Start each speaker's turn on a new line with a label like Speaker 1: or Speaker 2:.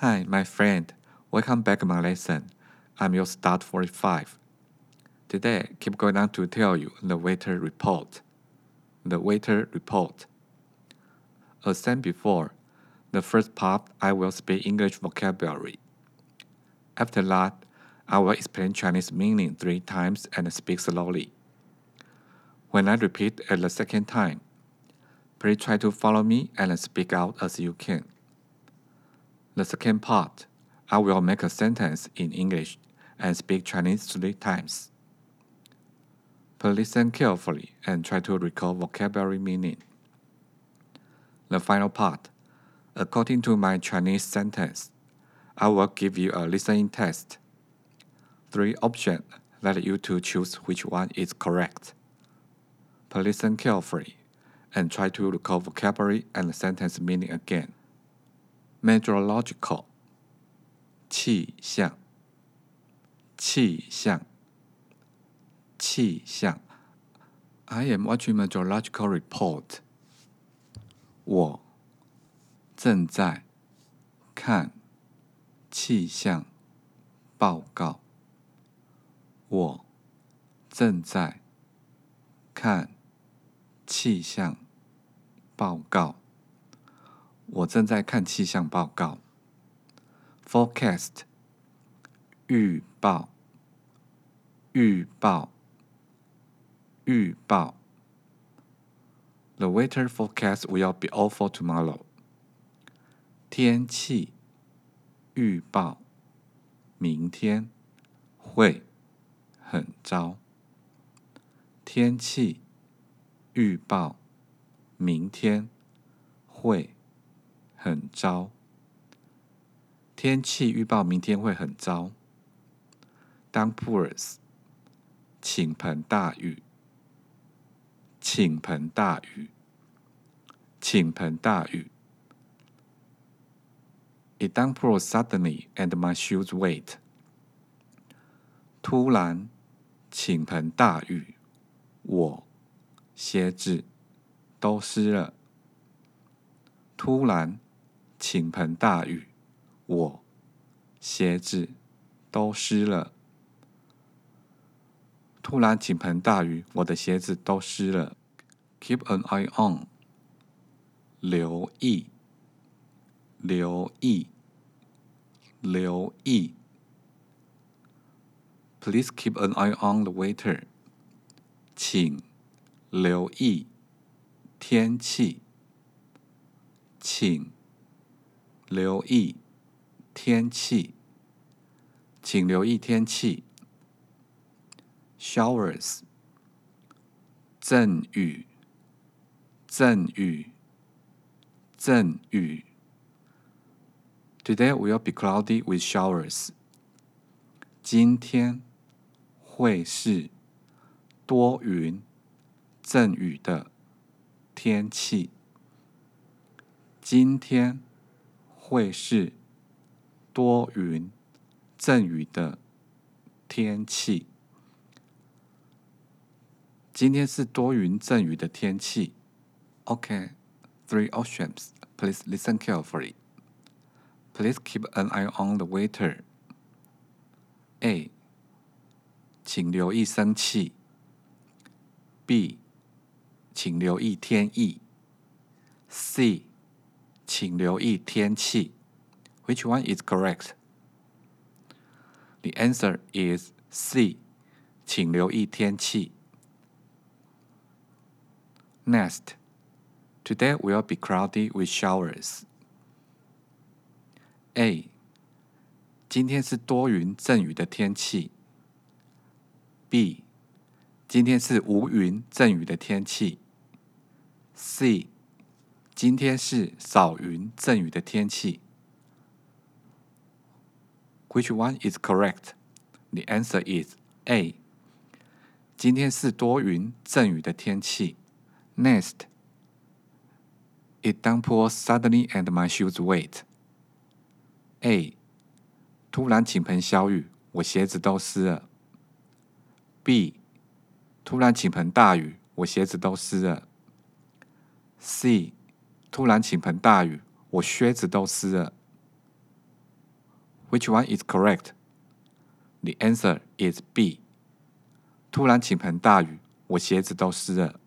Speaker 1: Hi, my friend. Welcome back to my lesson. I'm your start 45. Today, keep going on to tell you the waiter report. The waiter report. As said before, the first part I will speak English vocabulary. After that, I will explain Chinese meaning three times and speak slowly. When I repeat at the second time, please try to follow me and speak out as you can. The second part, I will make a sentence in English and speak Chinese three times. Please listen carefully and try to recall vocabulary meaning. The final part, according to my Chinese sentence, I will give you a listening test. Three options let you to choose which one is correct. Please listen carefully and try to recall vocabulary and sentence meaning again. Meteorological 气象气象气象 I am watching meteorological report. 我正在看气象报告。我正在看气象报告。我正在看气象报告。Forecast 预报预报预报。The weather forecast will be awful tomorrow. 天气预报明天会很糟。天气预报明天会很糟。天气预报明天会很糟。Downpours 倾盆大雨。倾盆大雨。倾盆大雨。It downpours suddenly, and my shoes wet. 突然，倾盆大雨，我鞋子都湿了。突然，倾盆大雨，我鞋子都湿了。突然，倾盆大雨，我的鞋子都湿了。Keep an eye on，留意。留意，留意。Please keep an eye on the waiter。请留意天气。请留意天气。请留意天气。Showers，阵雨。阵雨。阵雨。Today will be cloudy with showers. 今天会是多云阵雨的天气。今天会是多云阵雨的天气。今天是多云阵雨的天气。OK, three options. Please listen carefully. Please keep an eye on the waiter. A. 请留意生气。B. 请留意天意。C. 请留意天气。Which one is correct? The answer is C. 请留意天气。Next, today will be cloudy with showers. A. 今天是多云阵雨的天气。B. 今天是无云阵雨的天气。C. 今天是少云阵雨的天气。Which one is correct? The answer is A. 今天是多云阵雨的天气。Next, it downpour suddenly and my shoes wet. A. 突然倾盆小雨，我鞋子都湿了。B. 突然倾盆大雨，我鞋子都湿了。C. 突然倾盆大雨，我靴子都湿了。Which one is correct? The answer is B. 突然倾盆大雨，我鞋子都湿了。